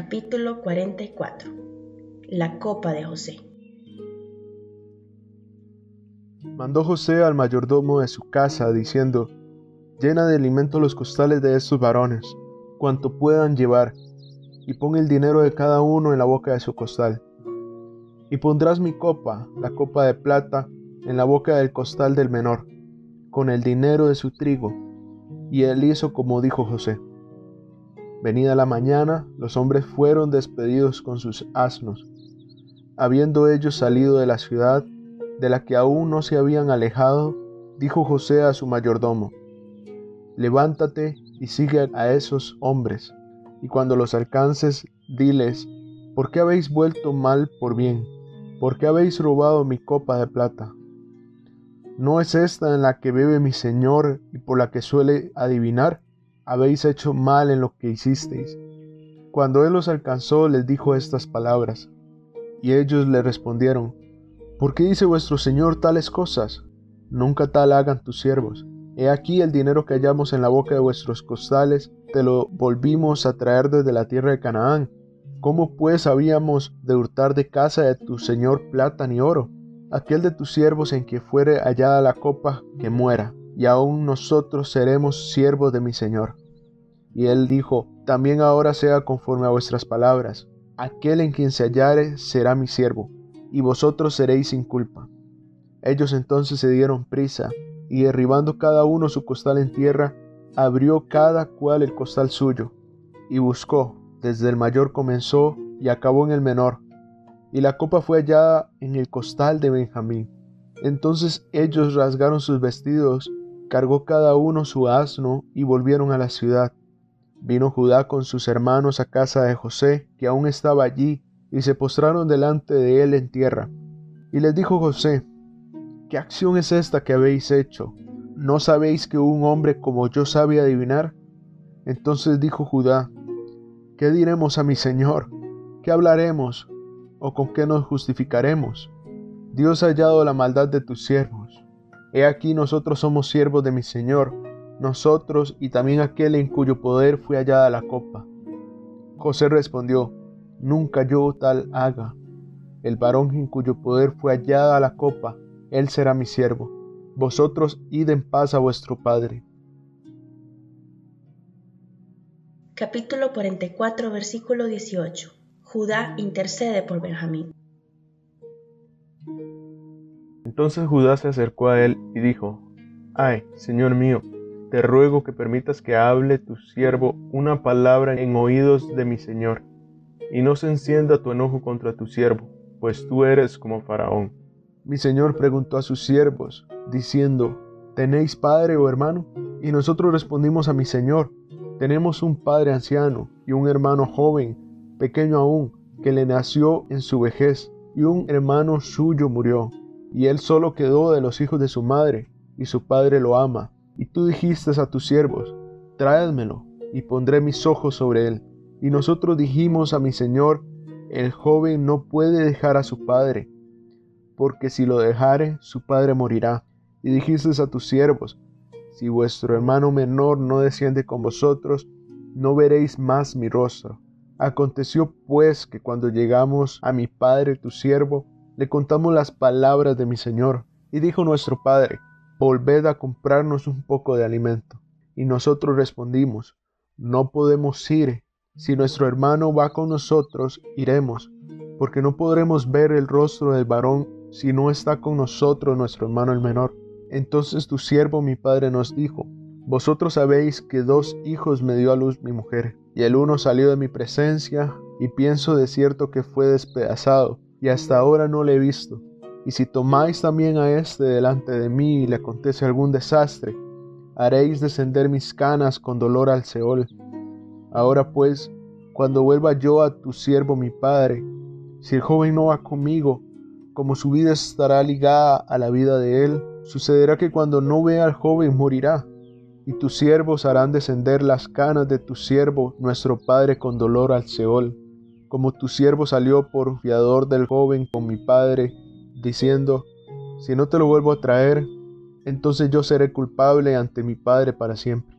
Capítulo 44 La copa de José Mandó José al mayordomo de su casa, diciendo, Llena de alimento los costales de estos varones, cuanto puedan llevar, y pon el dinero de cada uno en la boca de su costal. Y pondrás mi copa, la copa de plata, en la boca del costal del menor, con el dinero de su trigo. Y él hizo como dijo José. Venida la mañana, los hombres fueron despedidos con sus asnos. Habiendo ellos salido de la ciudad, de la que aún no se habían alejado, dijo José a su mayordomo, Levántate y sigue a esos hombres, y cuando los alcances, diles, ¿por qué habéis vuelto mal por bien? ¿Por qué habéis robado mi copa de plata? ¿No es esta en la que bebe mi Señor y por la que suele adivinar? Habéis hecho mal en lo que hicisteis. Cuando él los alcanzó, les dijo estas palabras. Y ellos le respondieron, ¿por qué dice vuestro Señor tales cosas? Nunca tal hagan tus siervos. He aquí el dinero que hallamos en la boca de vuestros costales, te lo volvimos a traer desde la tierra de Canaán. ¿Cómo pues habíamos de hurtar de casa de tu Señor plata ni oro? Aquel de tus siervos en que fuere hallada la copa, que muera y aún nosotros seremos siervos de mi Señor. Y él dijo, también ahora sea conforme a vuestras palabras, aquel en quien se hallare será mi siervo, y vosotros seréis sin culpa. Ellos entonces se dieron prisa, y derribando cada uno su costal en tierra, abrió cada cual el costal suyo, y buscó, desde el mayor comenzó y acabó en el menor, y la copa fue hallada en el costal de Benjamín. Entonces ellos rasgaron sus vestidos cargó cada uno su asno y volvieron a la ciudad. Vino Judá con sus hermanos a casa de José, que aún estaba allí, y se postraron delante de él en tierra. Y les dijo José, ¿qué acción es esta que habéis hecho? ¿No sabéis que un hombre como yo sabe adivinar? Entonces dijo Judá, ¿qué diremos a mi Señor? ¿Qué hablaremos? ¿O con qué nos justificaremos? Dios ha hallado la maldad de tus siervos He aquí nosotros somos siervos de mi Señor, nosotros y también aquel en cuyo poder fue hallada la copa. José respondió, Nunca yo tal haga. El varón en cuyo poder fue hallada la copa, él será mi siervo. Vosotros id en paz a vuestro Padre. Capítulo 44, versículo 18. Judá intercede por Benjamín. Entonces Judá se acercó a él y dijo, Ay, Señor mío, te ruego que permitas que hable tu siervo una palabra en oídos de mi Señor, y no se encienda tu enojo contra tu siervo, pues tú eres como Faraón. Mi Señor preguntó a sus siervos, diciendo, ¿tenéis padre o hermano? Y nosotros respondimos a mi Señor, tenemos un padre anciano y un hermano joven, pequeño aún, que le nació en su vejez, y un hermano suyo murió y él solo quedó de los hijos de su madre, y su padre lo ama. Y tú dijiste a tus siervos, tráedmelo, y pondré mis ojos sobre él. Y nosotros dijimos a mi señor, el joven no puede dejar a su padre, porque si lo dejare, su padre morirá. Y dijiste a tus siervos, si vuestro hermano menor no desciende con vosotros, no veréis más mi rostro. Aconteció pues que cuando llegamos a mi padre tu siervo, le contamos las palabras de mi Señor, y dijo nuestro Padre, volved a comprarnos un poco de alimento. Y nosotros respondimos, no podemos ir, si nuestro hermano va con nosotros, iremos, porque no podremos ver el rostro del varón si no está con nosotros nuestro hermano el menor. Entonces tu siervo mi padre nos dijo, vosotros sabéis que dos hijos me dio a luz mi mujer, y el uno salió de mi presencia, y pienso de cierto que fue despedazado, y hasta ahora no le he visto. Y si tomáis también a éste delante de mí y le acontece algún desastre, haréis descender mis canas con dolor al Seol. Ahora pues, cuando vuelva yo a tu siervo mi padre, si el joven no va conmigo, como su vida estará ligada a la vida de él, sucederá que cuando no vea al joven morirá, y tus siervos harán descender las canas de tu siervo, nuestro padre, con dolor al Seol como tu siervo salió por fiador del joven con mi padre, diciendo, si no te lo vuelvo a traer, entonces yo seré culpable ante mi padre para siempre.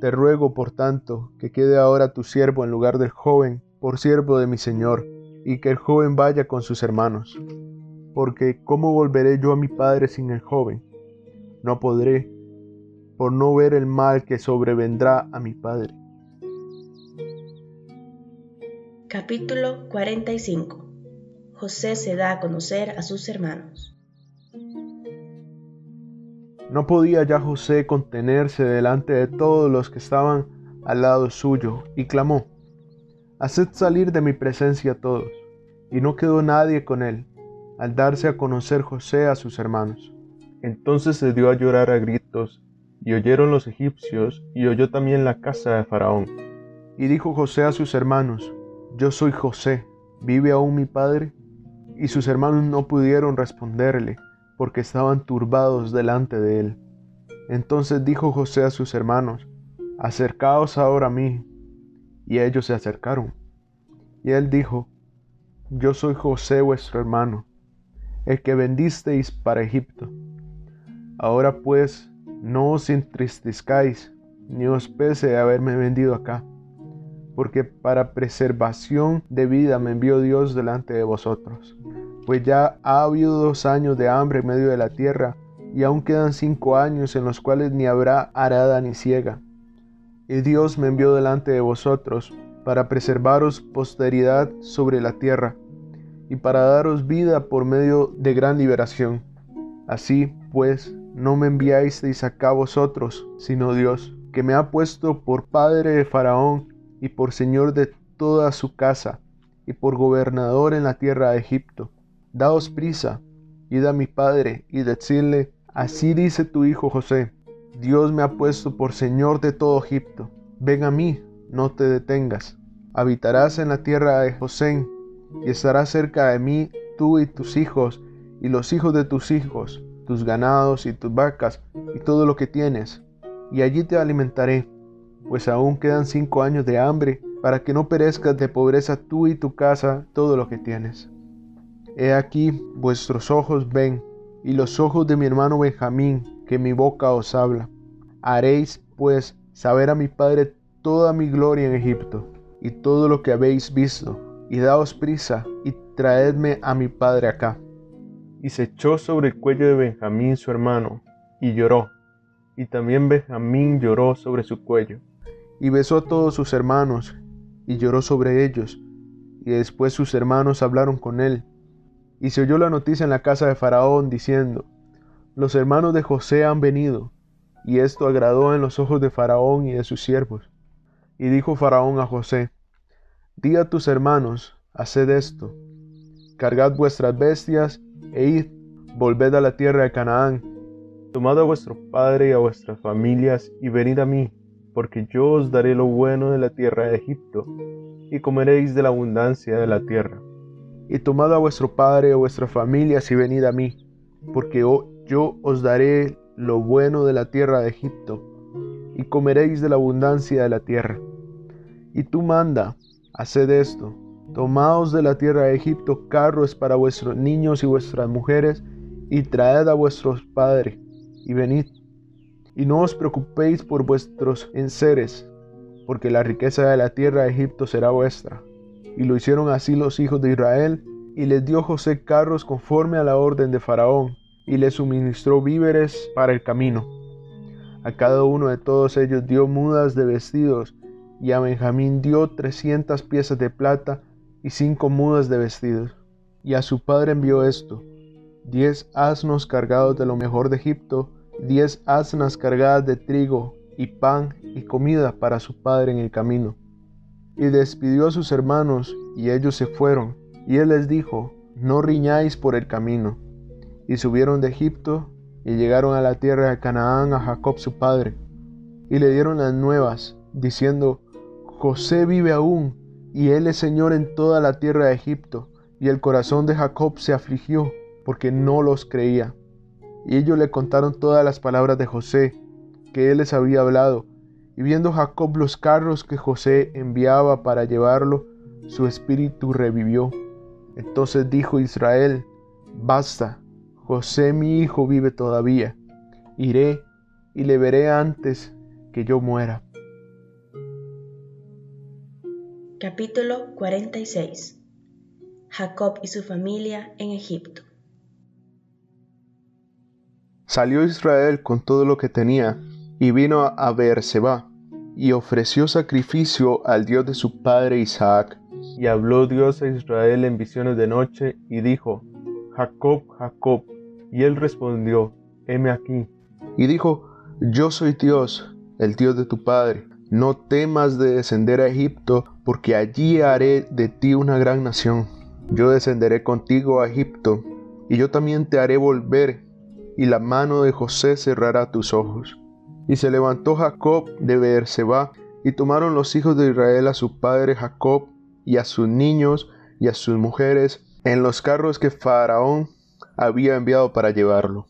Te ruego, por tanto, que quede ahora tu siervo en lugar del joven, por siervo de mi señor, y que el joven vaya con sus hermanos. Porque ¿cómo volveré yo a mi padre sin el joven? No podré, por no ver el mal que sobrevendrá a mi padre. Capítulo 45 José se da a conocer a sus hermanos. No podía ya José contenerse delante de todos los que estaban al lado suyo, y clamó, Haced salir de mi presencia a todos. Y no quedó nadie con él, al darse a conocer José a sus hermanos. Entonces se dio a llorar a gritos, y oyeron los egipcios, y oyó también la casa de Faraón. Y dijo José a sus hermanos, Yo soy José, ¿vive aún mi padre? Y sus hermanos no pudieron responderle, porque estaban turbados delante de él. Entonces dijo José a sus hermanos, Acercaos ahora a mí. Y ellos se acercaron. Y él dijo, Yo soy José vuestro hermano, el que vendisteis para Egipto. Ahora pues, no os entristezcáis, ni os pese de haberme vendido acá porque para preservación de vida me envió Dios delante de vosotros. Pues ya ha habido dos años de hambre en medio de la tierra, y aún quedan cinco años en los cuales ni habrá arada ni ciega. Y Dios me envió delante de vosotros, para preservaros posteridad sobre la tierra, y para daros vida por medio de gran liberación. Así, pues, no me enviáis acá vosotros, sino Dios, que me ha puesto por padre de Faraón, y por señor de toda su casa, y por gobernador en la tierra de Egipto. Daos prisa, id a mi padre, y decirle, así dice tu hijo José, Dios me ha puesto por señor de todo Egipto. Ven a mí, no te detengas. Habitarás en la tierra de José, y estarás cerca de mí tú y tus hijos, y los hijos de tus hijos, tus ganados y tus vacas, y todo lo que tienes, y allí te alimentaré pues aún quedan cinco años de hambre, para que no perezcas de pobreza tú y tu casa todo lo que tienes. He aquí vuestros ojos ven, y los ojos de mi hermano Benjamín, que mi boca os habla. Haréis, pues, saber a mi padre toda mi gloria en Egipto, y todo lo que habéis visto, y daos prisa, y traedme a mi padre acá. Y se echó sobre el cuello de Benjamín su hermano, y lloró, y también Benjamín lloró sobre su cuello y besó a todos sus hermanos, y lloró sobre ellos, y después sus hermanos hablaron con él, y se oyó la noticia en la casa de Faraón, diciendo, Los hermanos de José han venido, y esto agradó en los ojos de Faraón y de sus siervos. Y dijo Faraón a José, Di a tus hermanos, haced esto, cargad vuestras bestias, e id, volved a la tierra de Canaán, tomad a vuestro padre y a vuestras familias, y venid a mí, porque yo os daré lo bueno de la tierra de Egipto, y comeréis de la abundancia de la tierra. Y tomad a vuestro padre a vuestras familias y venid a mí, porque yo os daré lo bueno de la tierra de Egipto, y comeréis de la abundancia de la tierra. Y tú manda, haced esto, tomaos de la tierra de Egipto carros para vuestros niños y vuestras mujeres, y traed a vuestros padres, y venid y no os preocupéis por vuestros enseres, porque la riqueza de la tierra de Egipto será vuestra. Y lo hicieron así los hijos de Israel, y les dio José carros conforme a la orden de Faraón, y les suministró víveres para el camino. A cada uno de todos ellos dio mudas de vestidos, y a Benjamín dio trescientas piezas de plata y cinco mudas de vestidos. Y a su padre envió esto, diez asnos cargados de lo mejor de Egipto, diez asnas cargadas de trigo y pan y comida para su padre en el camino. Y despidió a sus hermanos, y ellos se fueron. Y él les dijo, no riñáis por el camino. Y subieron de Egipto, y llegaron a la tierra de Canaán a Jacob su padre. Y le dieron las nuevas, diciendo, José vive aún, y él es Señor en toda la tierra de Egipto. Y el corazón de Jacob se afligió, porque no los creía. Y ellos le contaron todas las palabras de José, que él les había hablado. Y viendo Jacob los carros que José enviaba para llevarlo, su espíritu revivió. Entonces dijo Israel, basta, José mi hijo vive todavía. Iré y le veré antes que yo muera. Capítulo 46 Jacob y su familia en Egipto Salió Israel con todo lo que tenía y vino a Beerseba y ofreció sacrificio al Dios de su padre Isaac. Y habló Dios a Israel en visiones de noche y dijo, Jacob, Jacob. Y él respondió, heme aquí. Y dijo, yo soy Dios, el Dios de tu padre. No temas de descender a Egipto, porque allí haré de ti una gran nación. Yo descenderé contigo a Egipto, y yo también te haré volver, y la mano de José cerrará tus ojos. Y se levantó Jacob de Beerseba, y tomaron los hijos de Israel a su padre Jacob, y a sus niños, y a sus mujeres, en los carros que Faraón había enviado para llevarlo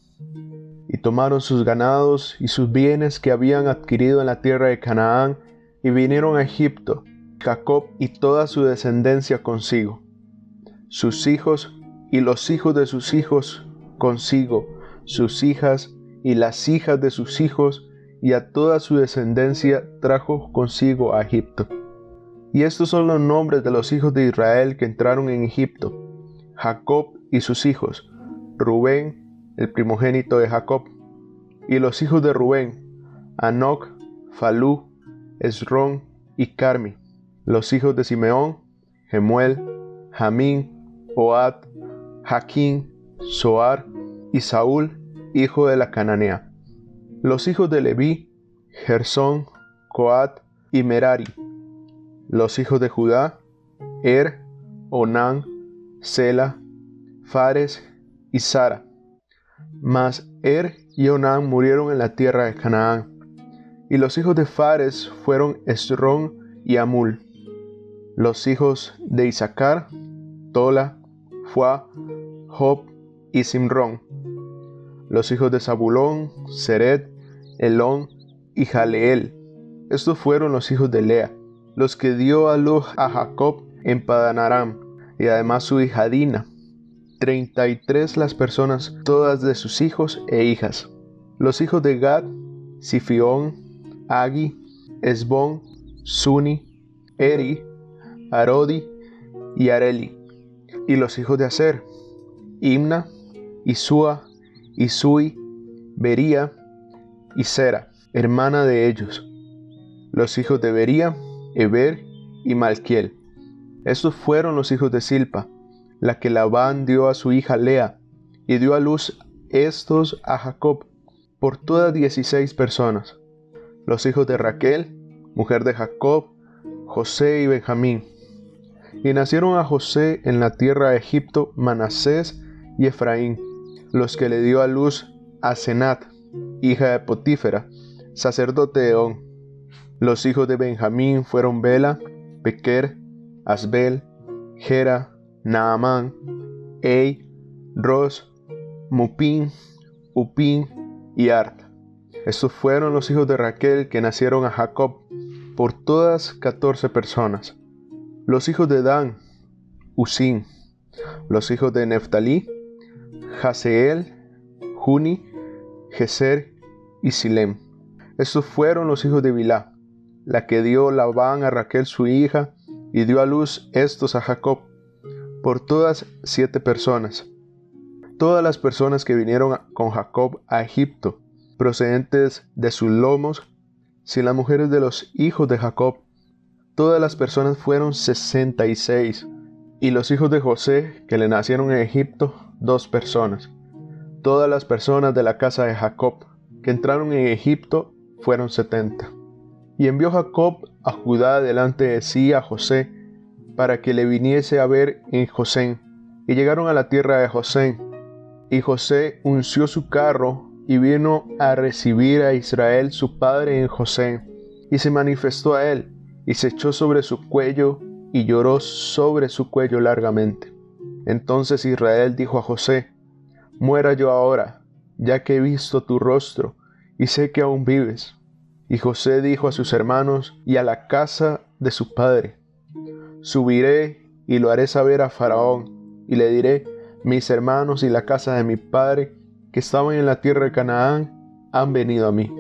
y tomaron sus ganados y sus bienes que habían adquirido en la tierra de Canaán, y vinieron a Egipto, Jacob y toda su descendencia consigo, sus hijos y los hijos de sus hijos consigo, sus hijas y las hijas de sus hijos, y a toda su descendencia trajo consigo a Egipto. Y estos son los nombres de los hijos de Israel que entraron en Egipto, Jacob y sus hijos, Rubén, el primogénito de Jacob. Y los hijos de Rubén, Anoc, Falú, Esrón y Carmi. Los hijos de Simeón, Gemuel, Jamín, Oad, Jaquín, Soar y Saúl, hijo de la Cananea. Los hijos de Leví, Gersón, Coat y Merari. Los hijos de Judá, Er, Onán, Sela, Fares y Sara. Mas Er y Onán murieron en la tierra de Canaán. Y los hijos de Fares fueron Esrón y Amul. Los hijos de Isaacar, Tola, Fuá, Job y Simrón. Los hijos de Zabulón, Seret, Elón y Jaleel. Estos fueron los hijos de Lea, los que dio a luz a Jacob en Padanaram, y además su hija Dina, treinta y tres las personas, todas de sus hijos e hijas. Los hijos de Gad, Sifión, Agi, Esbón, Suni, Eri, Arodi y Areli. Y los hijos de Aser, Imna, Isua, Isui, Bería y Sera, hermana de ellos. Los hijos de Bería, Eber y Malquiel. Estos fueron los hijos de Silpa, la que Labán dio a su hija Lea, y dio a luz estos a Jacob, por todas dieciséis personas. Los hijos de Raquel, mujer de Jacob, José y Benjamín. Y nacieron a José en la tierra de Egipto Manasés y Efraín, los que le dio a luz a Senat, hija de Potífera, sacerdote de On. Los hijos de Benjamín fueron Bela, Bequer, Asbel, Gera, Naamán, Ei, Ros, Mupin, Upin y Art. Estos fueron los hijos de Raquel que nacieron a Jacob, por todas catorce personas. Los hijos de Dan, Usin. Los hijos de Neftalí, Haseel, Juni, Geser y Silem. Estos fueron los hijos de Bilá, la que dio Labán a Raquel su hija, y dio a luz estos a Jacob por todas siete personas. Todas las personas que vinieron con Jacob a Egipto, procedentes de sus lomos, sin las mujeres de los hijos de Jacob, todas las personas fueron sesenta y seis, y los hijos de José que le nacieron en Egipto, dos personas. Todas las personas de la casa de Jacob que entraron en Egipto fueron setenta. Y envió Jacob a Judá delante de sí a José, para que le viniese a ver en José. Y llegaron a la tierra de José. Y José unció su carro y vino a recibir a Israel su padre en José. Y se manifestó a él, y se echó sobre su cuello, y lloró sobre su cuello largamente. Entonces Israel dijo a José, Muera yo ahora, ya que he visto tu rostro, y sé que aún vives. Y José dijo a sus hermanos y a la casa de su padre, Subiré y lo haré saber a Faraón, y le diré, mis hermanos y la casa de mi padre, que estaban en la tierra de Canaán, han venido a mí.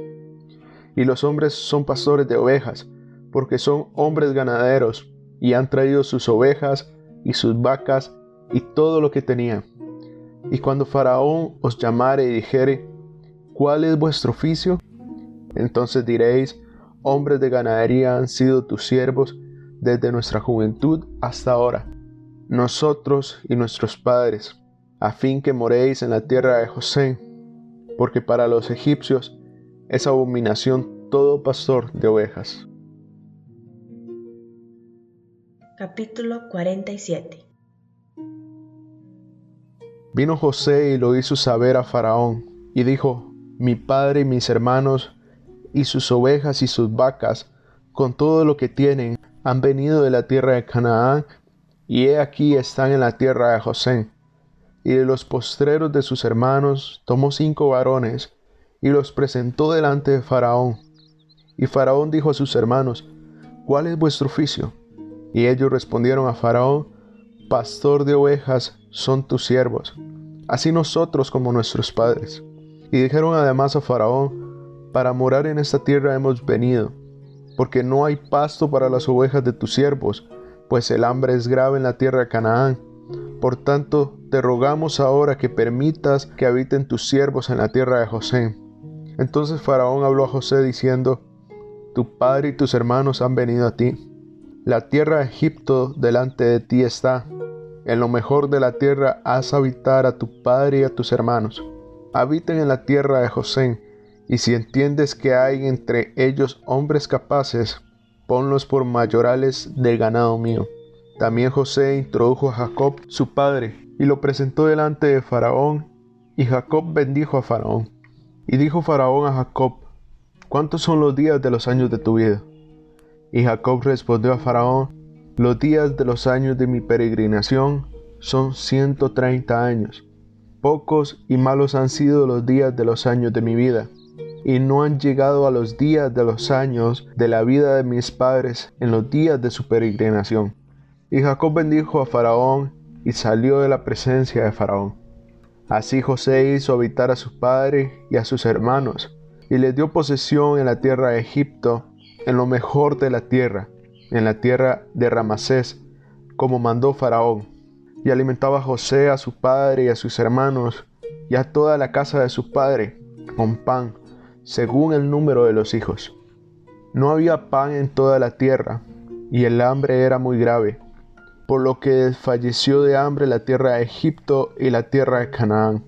Y los hombres son pastores de ovejas, porque son hombres ganaderos, y han traído sus ovejas y sus vacas y todo lo que tenían. Y cuando Faraón os llamare y dijere, ¿cuál es vuestro oficio? Entonces diréis, hombres de ganadería han sido tus siervos desde nuestra juventud hasta ahora, nosotros y nuestros padres, a fin que moréis en la tierra de José, porque para los egipcios es abominación todo pastor de ovejas. Capítulo 47 Vino José y lo hizo saber a Faraón, y dijo, Mi padre y mis hermanos, y sus ovejas y sus vacas, con todo lo que tienen, han venido de la tierra de Canaán, y he aquí están en la tierra de José. Y de los postreros de sus hermanos tomó cinco varones, y los presentó delante de Faraón. Y Faraón dijo a sus hermanos, ¿Cuál es vuestro oficio? Y ellos respondieron a Faraón, Pastor de ovejas son tus siervos, así nosotros como nuestros padres. Y dijeron además a Faraón, Para morar en esta tierra hemos venido, porque no hay pasto para las ovejas de tus siervos, pues el hambre es grave en la tierra de Canaán. Por tanto, te rogamos ahora que permitas que habiten tus siervos en la tierra de José. Entonces Faraón habló a José diciendo, Tu padre y tus hermanos han venido a ti la tierra de Egipto delante de ti está. En lo mejor de la tierra haz habitar a tu padre y a tus hermanos. Habiten en la tierra de José, y si entiendes que hay entre ellos hombres capaces, ponlos por mayorales del ganado mío. También José introdujo a Jacob, su padre, y lo presentó delante de Faraón, y Jacob bendijo a Faraón. Y dijo Faraón a Jacob, ¿cuántos son los días de los años de tu vida? Y Jacob respondió a Faraón, los días de los años de mi peregrinación son ciento treinta años. Pocos y malos han sido los días de los años de mi vida, y no han llegado a los días de los años de la vida de mis padres en los días de su peregrinación. Y Jacob bendijo a Faraón y salió de la presencia de Faraón. Así José hizo habitar a su padre y a sus hermanos, y les dio posesión en la tierra de Egipto, en lo mejor de la tierra, en la tierra de Ramasés, como mandó Faraón. Y alimentaba a José, a su padre y a sus hermanos, y a toda la casa de su padre, con pan, según el número de los hijos. No había pan en toda la tierra, y el hambre era muy grave, por lo que falleció de hambre la tierra de Egipto y la tierra de Canaán.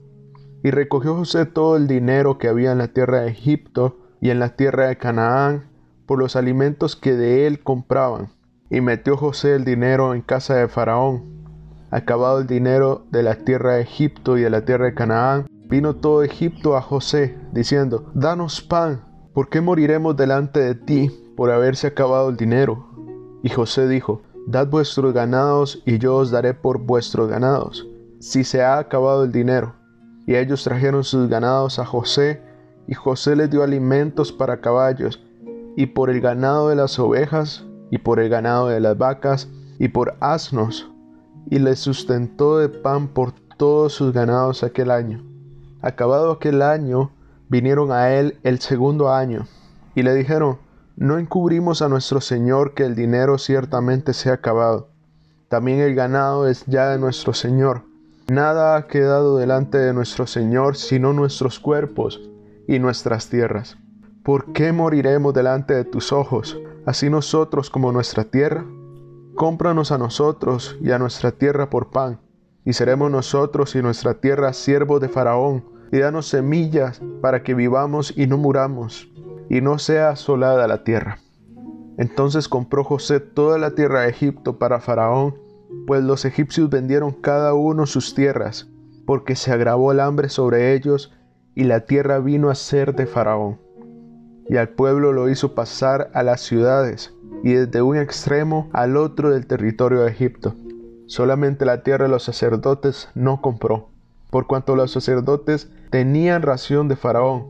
Y recogió José todo el dinero que había en la tierra de Egipto y en la tierra de Canaán, por los alimentos que de él compraban. Y metió José el dinero en casa de Faraón. Acabado el dinero de la tierra de Egipto y de la tierra de Canaán, vino todo Egipto a José, diciendo, Danos pan, ¿por qué moriremos delante de ti por haberse acabado el dinero? Y José dijo, Dad vuestros ganados y yo os daré por vuestros ganados, si se ha acabado el dinero. Y ellos trajeron sus ganados a José, y José les dio alimentos para caballos, y por el ganado de las ovejas, y por el ganado de las vacas, y por asnos, y les sustentó de pan por todos sus ganados aquel año. Acabado aquel año, vinieron a él el segundo año, y le dijeron, no encubrimos a nuestro Señor que el dinero ciertamente se ha acabado. También el ganado es ya de nuestro Señor. Nada ha quedado delante de nuestro Señor sino nuestros cuerpos y nuestras tierras. ¿Por qué moriremos delante de tus ojos, así nosotros como nuestra tierra? Cómpranos a nosotros y a nuestra tierra por pan, y seremos nosotros y nuestra tierra siervos de Faraón, y danos semillas para que vivamos y no muramos, y no sea asolada la tierra. Entonces compró José toda la tierra de Egipto para Faraón, pues los egipcios vendieron cada uno sus tierras, porque se agravó el hambre sobre ellos, y la tierra vino a ser de Faraón y al pueblo lo hizo pasar a las ciudades y desde un extremo al otro del territorio de Egipto. Solamente la tierra de los sacerdotes no compró, por cuanto los sacerdotes tenían ración de Faraón,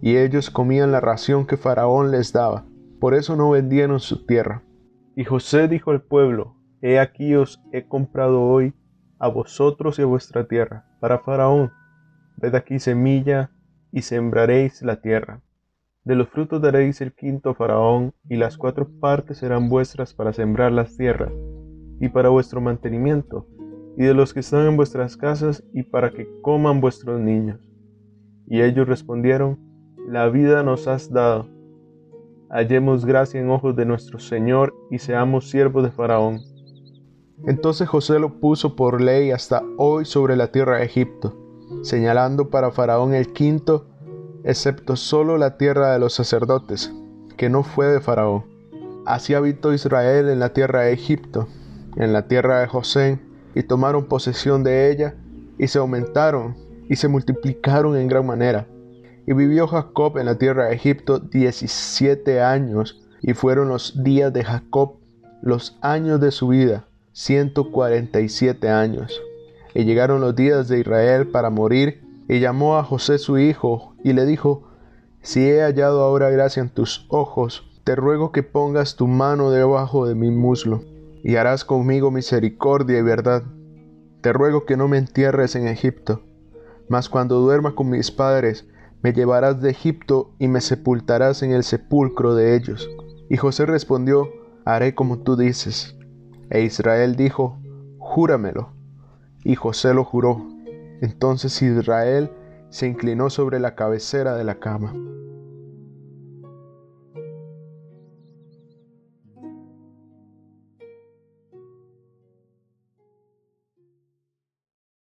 y ellos comían la ración que Faraón les daba, por eso no vendieron su tierra. Y José dijo al pueblo, He aquí os he comprado hoy a vosotros y a vuestra tierra, para Faraón. Ved aquí semilla y sembraréis la tierra. De los frutos daréis el quinto Faraón, y las cuatro partes serán vuestras para sembrar las tierras, y para vuestro mantenimiento, y de los que están en vuestras casas, y para que coman vuestros niños. Y ellos respondieron, La vida nos has dado. Hallemos gracia en ojos de nuestro Señor y seamos siervos de Faraón. Entonces José lo puso por ley hasta hoy sobre la tierra de Egipto, señalando para Faraón el quinto, excepto solo la tierra de los sacerdotes, que no fue de Faraón. Así habitó Israel en la tierra de Egipto, en la tierra de José, y tomaron posesión de ella, y se aumentaron, y se multiplicaron en gran manera. Y vivió Jacob en la tierra de Egipto diecisiete años, y fueron los días de Jacob, los años de su vida, ciento cuarenta y siete años. Y llegaron los días de Israel para morir, y llamó a José su hijo, y le dijo, Si he hallado ahora gracia en tus ojos, te ruego que pongas tu mano debajo de mi muslo y harás conmigo misericordia y verdad. Te ruego que no me entierres en Egipto, mas cuando duerma con mis padres, me llevarás de Egipto y me sepultarás en el sepulcro de ellos. Y José respondió, haré como tú dices. E Israel dijo, júramelo. Y José lo juró. Entonces Israel se inclinó sobre la cabecera de la cama.